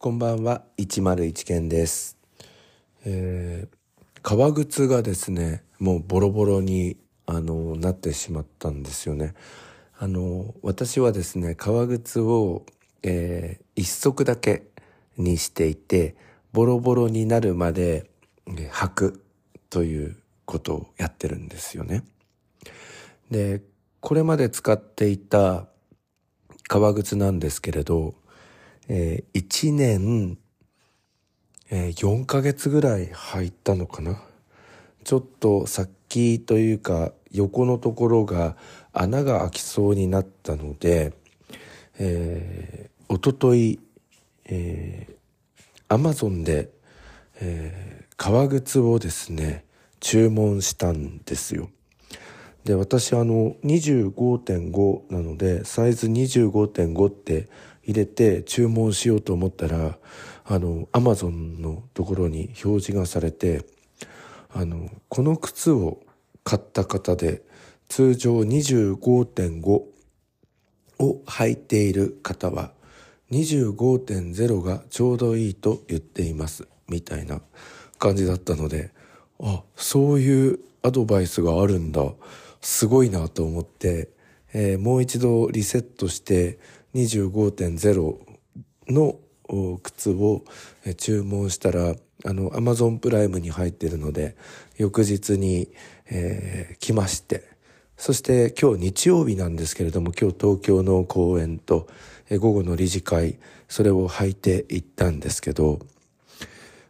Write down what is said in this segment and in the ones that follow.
こんばんは、101件です。えー、革靴がですね、もうボロボロに、あの、なってしまったんですよね。あの、私はですね、革靴を、えー、一足だけにしていて、ボロボロになるまで、えー履くということをやってるんですよね。で、これまで使っていた革靴なんですけれど、えー、1年、えー、4ヶ月ぐらい履いたのかな？ちょっと先というか横のところが穴が開きそうになったので、えー、おととい、えー、アマゾンで、えー、革靴をですね、注文したんですよ。で、私あの25.5なので、サイズ25.5って入れて注文しようと思ったら、あの、アマゾンのところに表示がされて、あの、この靴を買った方で、通常25.5を履いている方は、25.0がちょうどいいと言っています。みたいな感じだったので、あ、そういうアドバイスがあるんだ。すごいなと思って、えーもう一度リセットして25.0の靴を注文したら、あの、アマゾンプライムに入ってるので、翌日に、えー来まして、そして今日日曜日なんですけれども、今日東京の公演と、え午後の理事会、それを履いていったんですけど、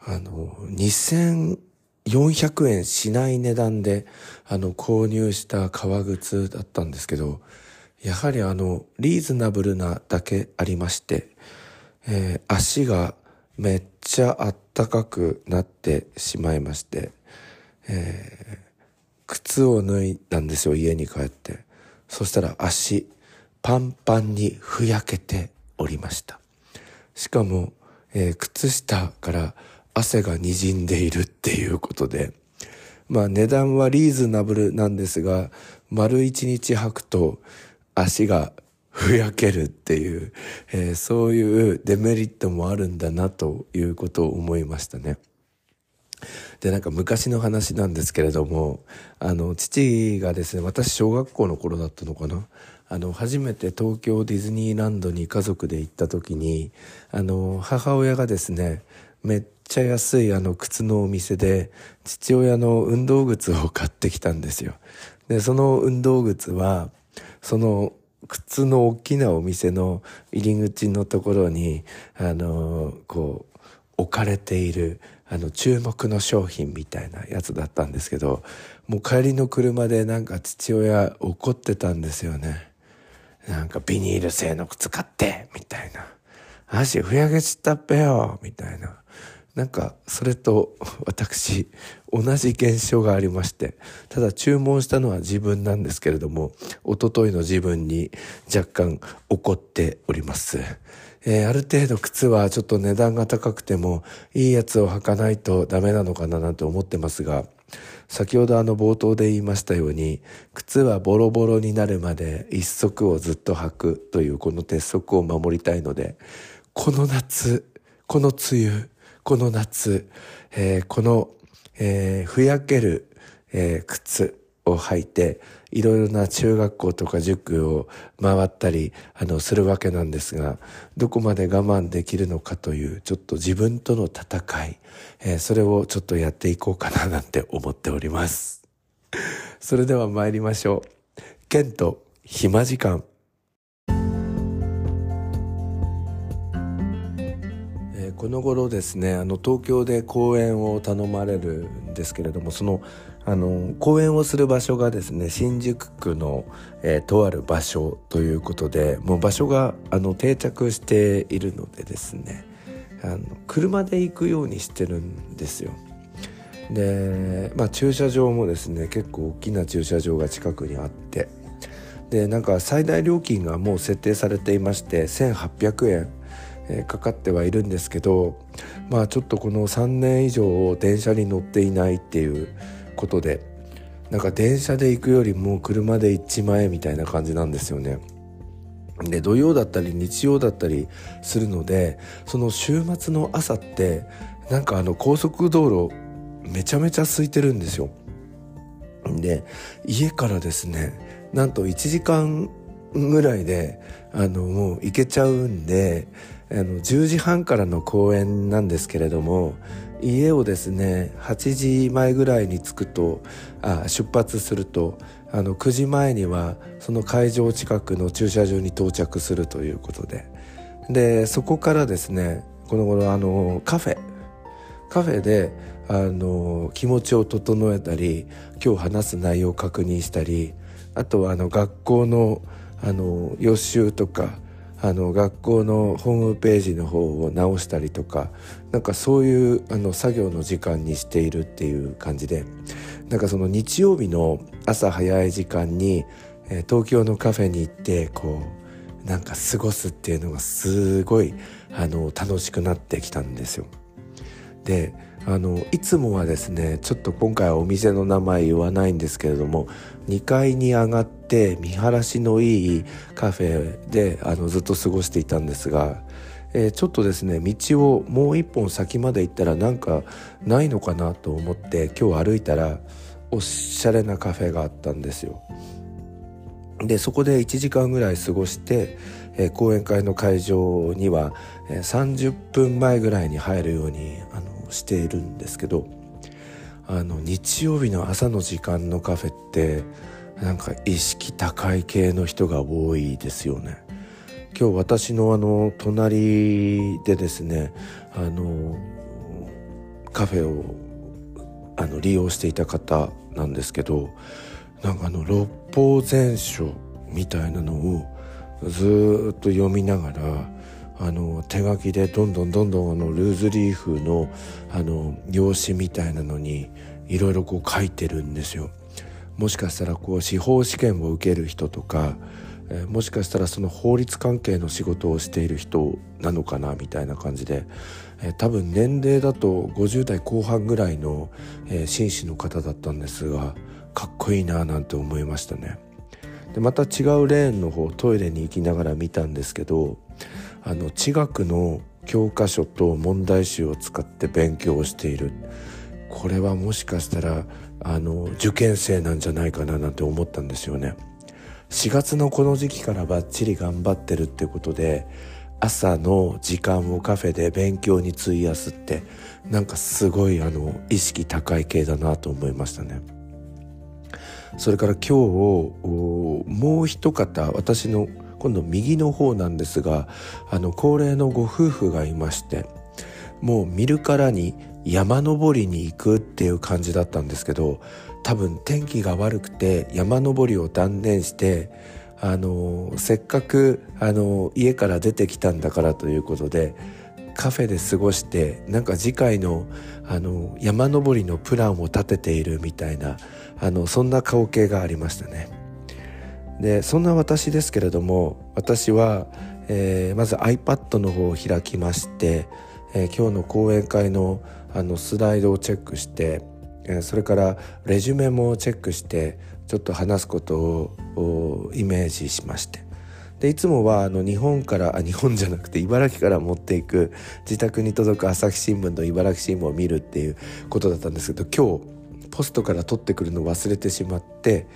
あの、2400円しない値段で、あの、購入した革靴だったんですけど、やはりあの、リーズナブルなだけありまして、えー足がめっちゃあったかくなってしまいまして、えー靴を脱いだんですよ、家に帰って。そしたら足、パンパンにふやけておりました。しかも、えー靴下から汗が滲んでいるっていうことで、まあ値段はリーズナブルなんですが、丸一日履くと足がふやけるっていう、えーそういうデメリットもあるんだなということを思いましたね。で、なんか昔の話なんですけれども、あの、父がですね、私小学校の頃だったのかな？あの、初めて東京ディズニーランドに家族で行った時に、あの、母親がですね、めっちゃ安いあの靴のお店で、父親の運動靴を買ってきたんですよ。で、その運動靴は、その靴の大きなお店の入り口のところに、あの、こう、置かれているあの注目の商品みたいなやつだったんですけどもう帰りの車でなんか父親怒ってたんですよね。なんかビニール製の靴買ってみたいな足ふやけちったっぺよみたいな。なんかそれと私同じ現象がありましてただ注文したのは自分なんですけれども一昨日の自分に若干怒っております。えーある程度靴はちょっと値段が高くてもいいやつを履かないとダメなのかななんて思ってますが、先ほどあの冒頭で言いましたように、靴はボロボロになるまで一足をずっと履くというこの鉄則を守りたいので、この夏、この梅雨、この夏、えーこの、えーふやける、えー靴を履いて、いろいろな中学校とか塾を回ったり、あの、するわけなんですが、どこまで我慢できるのかという、ちょっと自分との戦い、えーそれをちょっとやっていこうかななんて思っております。それでは参りましょう。ケント、暇時間。この頃ですねあの東京で講演を頼まれるんですけれどもそのあの講演をする場所がですね新宿区の、えーとある場所ということでもう場所があの定着しているのでですねあの車で行くようにしてるんですよ。で、まあ、駐車場もですね結構大きな駐車場が近くにあってでなんか最大料金がもう設定されていまして1800円、かかってはいるんですけどまあちょっとこの3年以上電車に乗っていないっていうことでなんか電車で行くよりも車で行っちまえみたいな感じなんですよね。で土曜だったり日曜だったりするのでその週末の朝ってなんかあの高速道路めちゃめちゃ空いてるんですよ。で家からですねなんと1時間ぐらいであのもう行けちゃうんであの10時半からの公演なんですけれども家をですね8時前ぐらいに着くとあ出発するとあの9時前にはその会場近くの駐車場に到着するということで。でそこからですねこの頃あのカフェ。カフェであの気持ちを整えたり今日話す内容を確認したりあとはあの学校のあの予習とかあの学校のホームページの方を直したりとかなんかそういうあの作業の時間にしているっていう感じでなんかその日曜日の朝早い時間に、え、東京のカフェに行ってこうなんか過ごすっていうのがすごいあの楽しくなってきたんですよ。であのいつもはですねちょっと今回はお店の名前言わないんですけれども2階に上がって見晴らしのいいカフェであのずっと過ごしていたんですが、えー、ちょっとですね道をもう一本先まで行ったらなんかないのかなと思って今日歩いたらおしゃれなカフェがあったんですよ。でそこで1時間ぐらい過ごして、えー、講演会の会場には、え、30分前ぐらいに入るようにあのしているんですけどあの日曜日の朝の時間のカフェってなんか意識高い系の人が多いですよね。今日私のあの隣でですねあのカフェをあの利用していた方なんですけどなんかあの六法全書みたいなのをずっと読みながらあの手書きでどんどんどんどんあのルーズリーフのあの用紙みたいなのにいろいろこう書いてるんですよ。もしかしたらこう司法試験を受ける人とか、え、もしかしたらその法律関係の仕事をしている人なのかなみたいな感じで、え、多分年齢だと50代後半ぐらいの、えー、紳士の方だったんですがかっこいいななんて思いましたね。でまた違うレーンの方トイレに行きながら見たんですけどあの地学の教科書と問題集を使って勉強をしている。これはもしかしたらあの受験生なんじゃないかななんて思ったんですよね。4月のこの時期からバッチリ頑張ってるってことで朝の時間をカフェで勉強に費やすってなんかすごいあの意識高い系だなと思いましたね。それから今日もう一方私の今度右の方なんですがあの高齢のご夫婦がいましてもう見るからに山登りに行くっていう感じだったんですけど多分天気が悪くて山登りを断念してあのせっかくあの家から出てきたんだからということでカフェで過ごしてなんか次回のあの山登りのプランを立てているみたいなあのそんな光景がありましたね。でそんな私ですけれども私は、えー、まず iPad の方を開きまして、えー、今日の講演会のあのスライドをチェックして、えそれからレジュメもチェックしてちょっと話すことをイメージしましてでいつもはあの日本からあ日本じゃなくて茨城から持っていく自宅に届く朝日新聞と茨城新聞を見るっていうことだったんですけど今日ポストから取ってくるのを忘れてしまって、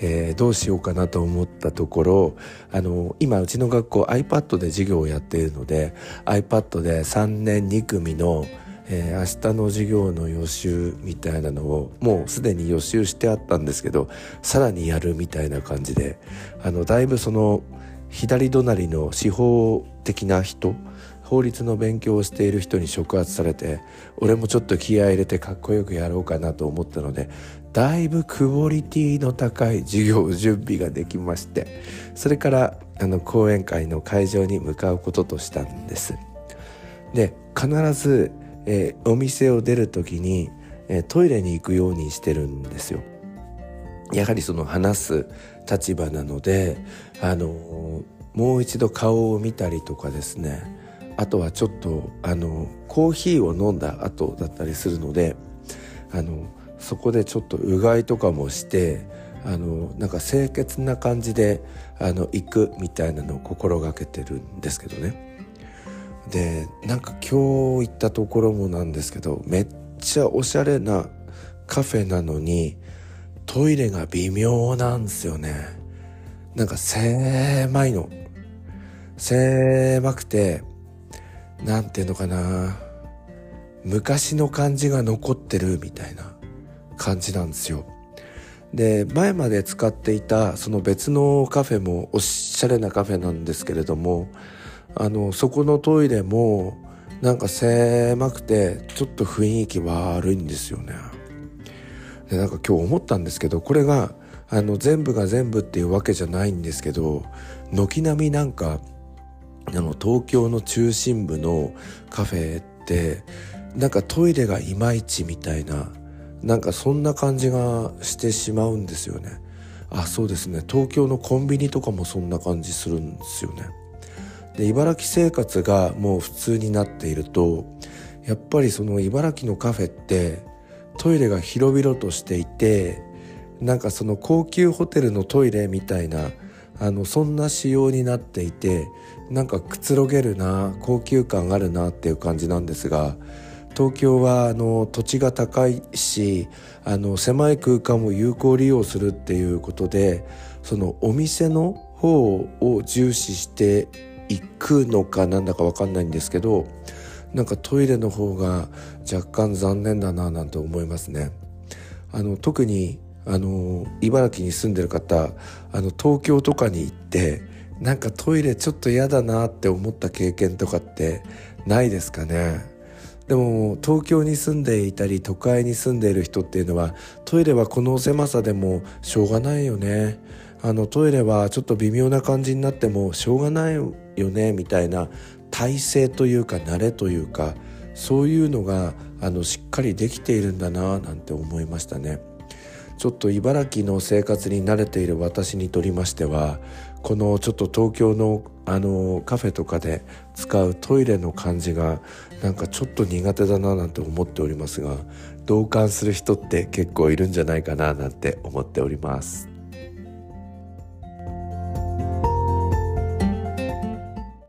えー、どうしようかなと思ったところあの今うちの学校 iPad で授業をやっているので iPad で3年2組のえー、明日の授業の予習みたいなのをもうすでに予習してあったんですけどさらにやるみたいな感じであのだいぶその左隣の司法的な人法律の勉強をしている人に触発されて俺もちょっと気合入れてかっこよくやろうかなと思ったのでだいぶクオリティの高い授業準備ができましてそれからあの講演会の会場に向かうこととしたんです。で必ずえー、お店を出る時に、えー、トイレに行くようにしてるんですよ。やはりその話す立場なので、あの、もう一度顔を見たりとかですねあとはちょっとあのコーヒーを飲んだ後だったりするのであのそこでちょっとうがいとかもしてあのなんか清潔な感じであの行くみたいなのを心がけてるんですけどね。でなんか今日行ったところもなんですけどめっちゃおしゃれなカフェなのにトイレが微妙なんですよね。なんか狭いの。狭くてなんていうのかな。昔の感じが残ってるみたいな感じなんですよ。で前まで使っていたその別のカフェもおしゃれなカフェなんですけれどもあのそこのトイレもなんか狭くてちょっと雰囲気悪いんですよね。でなんか今日思ったんですけどこれがあの全部が全部っていうわけじゃないんですけど軒並みなんかあの東京の中心部のカフェってなんかトイレがいまいちみたいななんかそんな感じがしてしまうんですよね。あそうですね。東京のコンビニとかもそんな感じするんですよね。で茨城生活がもう普通になっているとやっぱりその茨城のカフェってトイレが広々としていてなんかその高級ホテルのトイレみたいなあのそんな仕様になっていてなんかくつろげるな高級感あるなっていう感じなんですが東京はあの土地が高いしあの狭い空間を有効利用するっていうことでそのお店の方を重視していくのかなんだか分かんないんですけどなんかトイレの方が若干残念だななんて思いますね。あの特にあの茨城に住んでる方あの東京とかに行ってなんかトイレちょっと嫌だなって思った経験とかってないですかねでも東京に住んでいたり都会に住んでいる人っていうのはトイレはこの狭さでもしょうがないよねあのトイレはちょっと微妙な感じになってもしょうがないよねみたいな体制というか慣れというかそういうのがあのしっかりできているんだななんて思いましたね。ちょっと茨城の生活に慣れている私にとりましてはこのちょっと東京のあのカフェとかで使うトイレの感じがなんかちょっと苦手だななんて思っておりますが同感する人って結構いるんじゃないかななんて思っております。